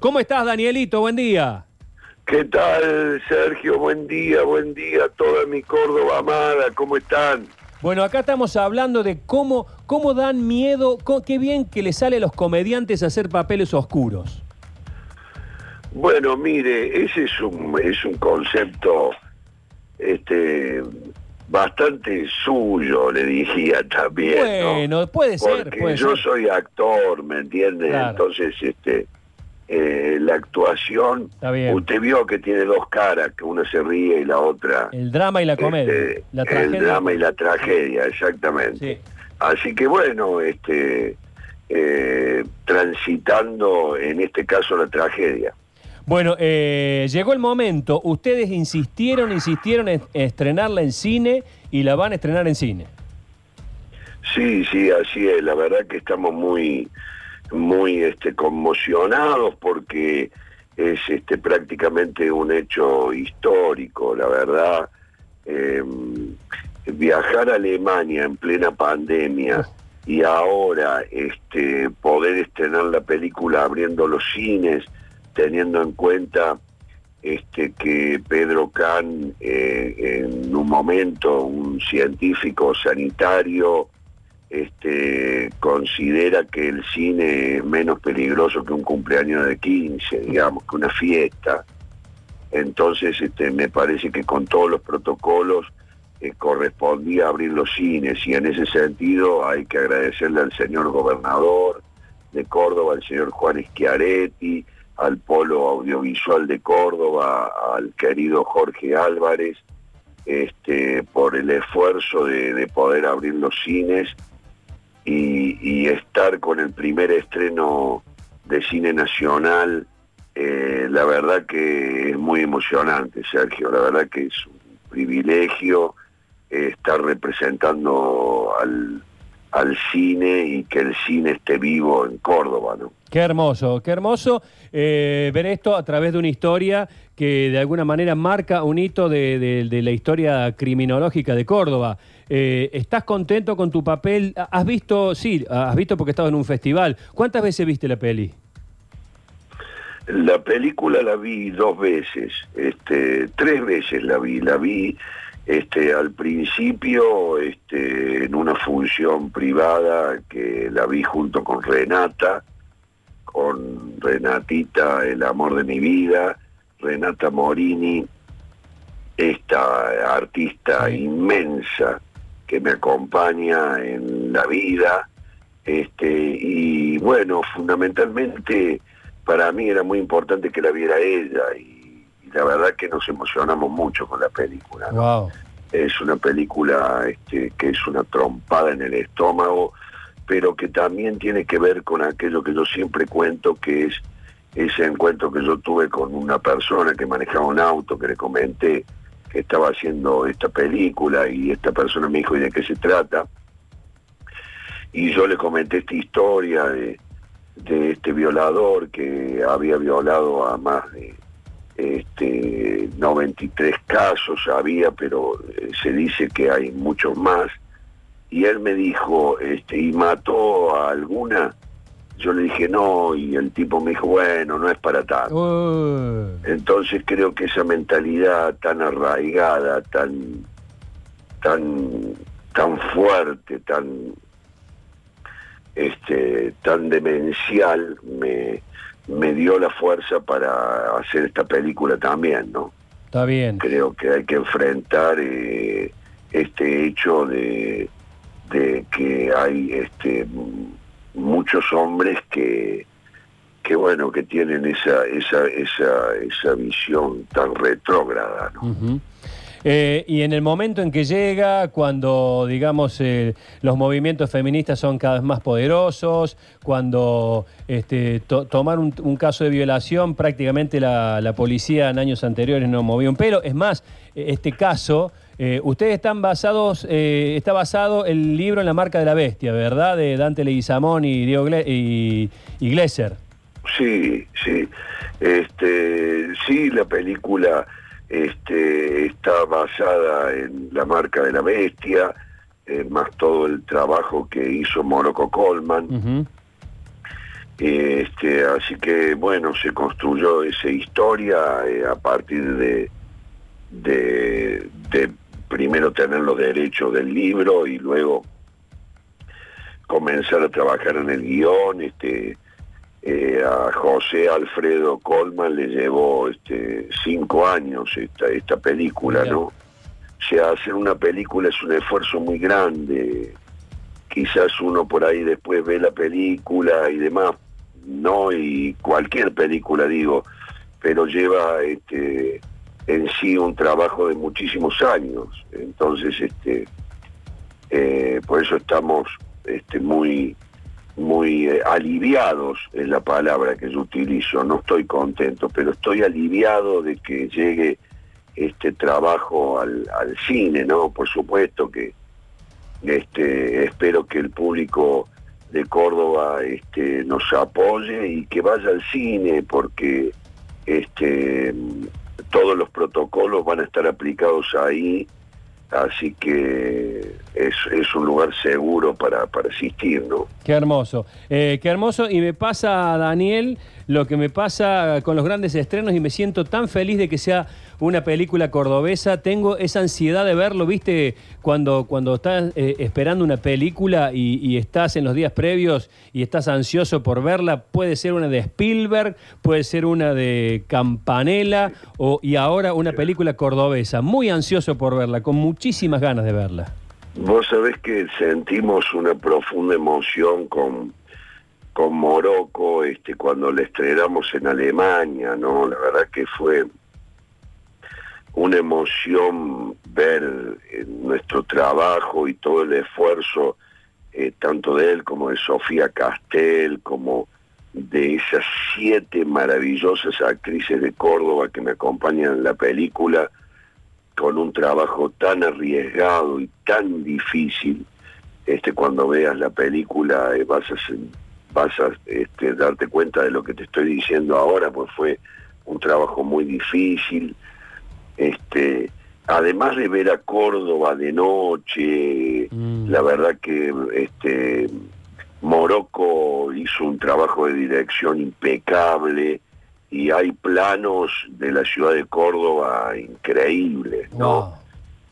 ¿Cómo estás, Danielito? Buen día. ¿Qué tal, Sergio? Buen día, buen día a toda mi Córdoba amada. ¿Cómo están? Bueno, acá estamos hablando de cómo, cómo dan miedo, qué bien que le sale a los comediantes hacer papeles oscuros. Bueno, mire, ese es un, es un concepto este, bastante suyo, le diría también. ¿no? Bueno, puede ser, Porque puede yo ser. soy actor, ¿me entiende? Claro. Entonces, este, eh, la actuación, usted vio que tiene dos caras, que una se ríe y la otra... El drama y la comedia. este, la el tragedia. drama y la tragedia, exactamente. Sí. Así que bueno, este, eh, transitando en este caso la tragedia. Bueno, eh, llegó el momento. Ustedes insistieron, insistieron en estrenarla en cine y la van a estrenar en cine. Sí, sí, así es. La verdad que estamos muy, muy, este, conmocionados porque es, este, prácticamente un hecho histórico. La verdad, Eh, viajar a Alemania en plena pandemia y ahora, este, poder estrenar la película abriendo los cines, teniendo en cuenta este, que Pedro Can, eh, en un momento, un científico sanitario, este, considera que el cine es menos peligroso que un cumpleaños de 15, digamos, que una fiesta. Entonces, este, me parece que con todos los protocolos eh, correspondía abrir los cines y en ese sentido hay que agradecerle al señor gobernador de Córdoba, al señor Juan Schiaretti, al Polo Audiovisual de Córdoba, al querido Jorge Álvarez, este, por el esfuerzo de, de poder abrir los cines y, estar con el primer estreno de cine nacional. eh, la verdad que es muy emocionante, Sergio. La verdad que es un privilegio eh, estar representando al, al cine y que el cine esté vivo en Córdoba, ¿no? Qué hermoso, qué hermoso eh, ver esto a través de una historia que de alguna manera marca un hito de, de- de la historia criminológica de Córdoba. Eh, ¿Estás contento con tu papel? ¿Has visto? Sí, has visto porque estabas en un festival. ¿Cuántas veces viste la peli? La película la vi dos veces, este, tres veces la vi, la vi este, al principio este, en una función privada que la vi junto con Renata, con Renatita, el amor de mi vida, Renata Morini, esta artista inmensa que me acompaña en la vida, este, y bueno, fundamentalmente para mí era muy importante que la viera ella y, y la verdad que nos emocionamos mucho con la película. ¿no? Wow. Es una película este, que es una trompada en el estómago, pero que también tiene que ver con aquello que yo siempre cuento, que es ese encuentro que yo tuve con una persona que manejaba un auto, que le comenté que estaba haciendo esta película y esta persona me dijo, ¿y de qué se trata? Y yo le comenté esta historia de, de este violador que había violado a más de este 93 casos había, pero eh, se dice que hay muchos más. Y él me dijo, este, ¿y mató a alguna? Yo le dije no, y el tipo me dijo, bueno, no es para tanto. Uh, Entonces creo que esa mentalidad tan arraigada, tan, tan, tan fuerte, tan, este, tan demencial, me, me dio la fuerza para hacer esta película también, ¿no? está bien. Creo que hay que enfrentar eh, este hecho de, de que hay este, muchos hombres que, que bueno que tienen esa esa esa esa visión tan retrógrada ¿no? Eh, y en el momento en que llega, cuando, digamos, eh, los movimientos feministas son cada vez más poderosos, cuando este, to- tomar un, un caso de violación, prácticamente la, policía en años anteriores no movía un pelo. Es más, eh, este caso, eh, ustedes están basados, eh, está basado el libro en la marca de la bestia, ¿verdad? De Dante Leguizamón y Diego Gle- y, y. Sí, sí. Este, sí, la película este, está basada en la marca de la bestia, eh, más todo el trabajo que hizo Moroco Colman. Ujú. Este, así que bueno, se construyó esa historia eh, a partir de, de, de primero tener los derechos del libro y luego comenzar a trabajar en el guion. Este, eh, a José Alfredo Colman le llevó este, cinco años esta, esta película, ¿no? O sea, hacer una película es un esfuerzo muy grande. Quizás uno por ahí después ve la película y demás, no, y cualquier película digo, pero lleva este, en sí un trabajo de muchísimos años. Entonces, este, eh, por eso estamos este, muy muy eh, aliviados es la palabra que yo utilizo, no estoy contento, pero estoy aliviado de que llegue este trabajo al, al cine, ¿no? Por supuesto que este, espero que el público de Córdoba este, nos apoye y que vaya al cine porque este, todos los protocolos van a estar aplicados ahí Así que es, un lugar seguro para, para asistir. Qué hermoso. Eh, qué hermoso. Y me pasa, Daniel, lo que me pasa con los grandes estrenos y me siento tan feliz de que sea una película cordobesa. Tengo esa ansiedad de verlo, ¿viste? Cuando, cuando estás eh, esperando una película y, estás en los días previos y estás ansioso por verla, puede ser una de Spielberg, puede ser una de Campanella o, y ahora una película cordobesa. Muy ansioso por verla, con muchísimas ganas de verla. Vos sabés que sentimos una profunda emoción con, con Morocco este, cuando la estrenamos en Alemania, ¿no? La verdad que fue una emoción ver eh, nuestro trabajo y todo el esfuerzo, eh, tanto de él como de Sofía Castel, como de esas siete maravillosas actrices de Córdoba que me acompañan en la película, con un trabajo tan arriesgado y tan difícil. Este, cuando veas la película eh, vas a, vas a este, darte cuenta de lo que te estoy diciendo ahora, pues fue un trabajo muy difícil, este, además de ver a Córdoba de noche, mm. la verdad que este Morocco hizo un trabajo de dirección impecable y hay planos de la ciudad de Córdoba increíbles, ¿no?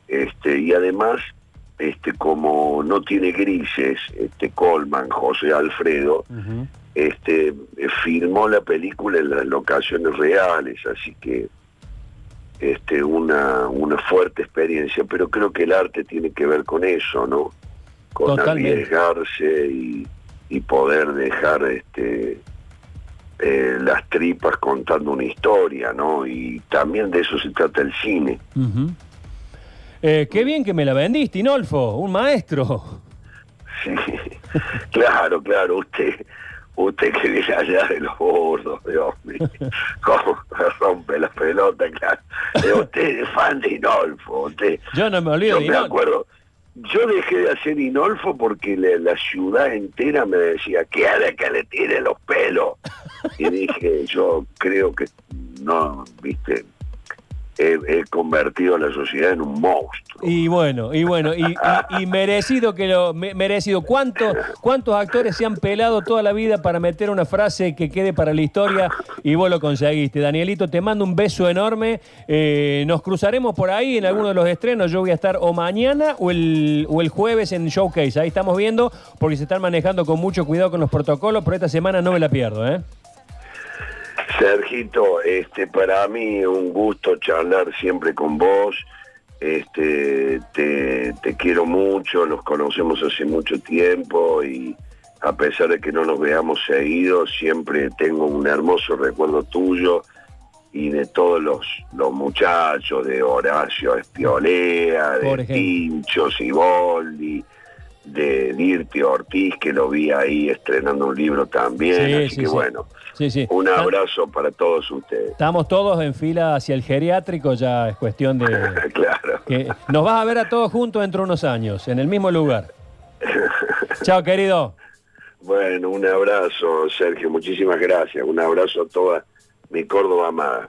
Este, y además, este, como no tiene grises, este Colman, José Alfredo, este, filmó la película en las locaciones reales, así que este, una, una fuerte experiencia, pero creo que el arte tiene que ver con eso, ¿no? Con arriesgarse y, poder dejar este, eh, las tripas contando una historia, ¿no? Y también de eso se trata el cine. Eh, qué bien que me la vendiste, Inolfo, un maestro. Sí, claro, claro, usted usted que viene allá de los bordos, Dios mío, cómo rompe la pelota, claro. Eh, usted es fan de Inolfo, usted. Yo no me olvido Yo me acuerdo, yo dejé de hacer Inolfo porque la ciudad entera me decía, ¿qué hace que le tire los pelos? Y dije, yo creo que no, viste, he, convertido a la sociedad en un monstruo. Y bueno, y bueno, y, merecido que lo merecido. ¿Cuántos, ¿Cuántos actores se han pelado toda la vida para meter una frase que quede para la historia y vos lo conseguiste? Danielito, te mando un beso enorme. Eh, nos cruzaremos por ahí en alguno de los estrenos. Yo voy a estar o mañana o el, o el jueves en Showcase. Ahí estamos viendo porque se están manejando con mucho cuidado con los protocolos, pero esta semana no me la pierdo, ¿eh? Sergito, este, para mí un gusto charlar siempre con vos. Este, te, te quiero mucho, nos conocemos hace mucho tiempo y a pesar de que no nos veamos seguidos, siempre tengo un hermoso recuerdo tuyo y de todos los, los muchachos, de Horacio Espiolea, de Pincho Siboldi, de Dirti Ortiz, que lo vi ahí estrenando un libro también, así que bueno un abrazo para todos ustedes. Estamos todos en fila hacia el geriátrico, ya es cuestión de... claro. Que nos vas a ver a todos juntos dentro de unos años, en el mismo lugar. Chao, querido. Bueno, un abrazo, Sergio, muchísimas gracias. Un abrazo a toda mi Córdoba amada.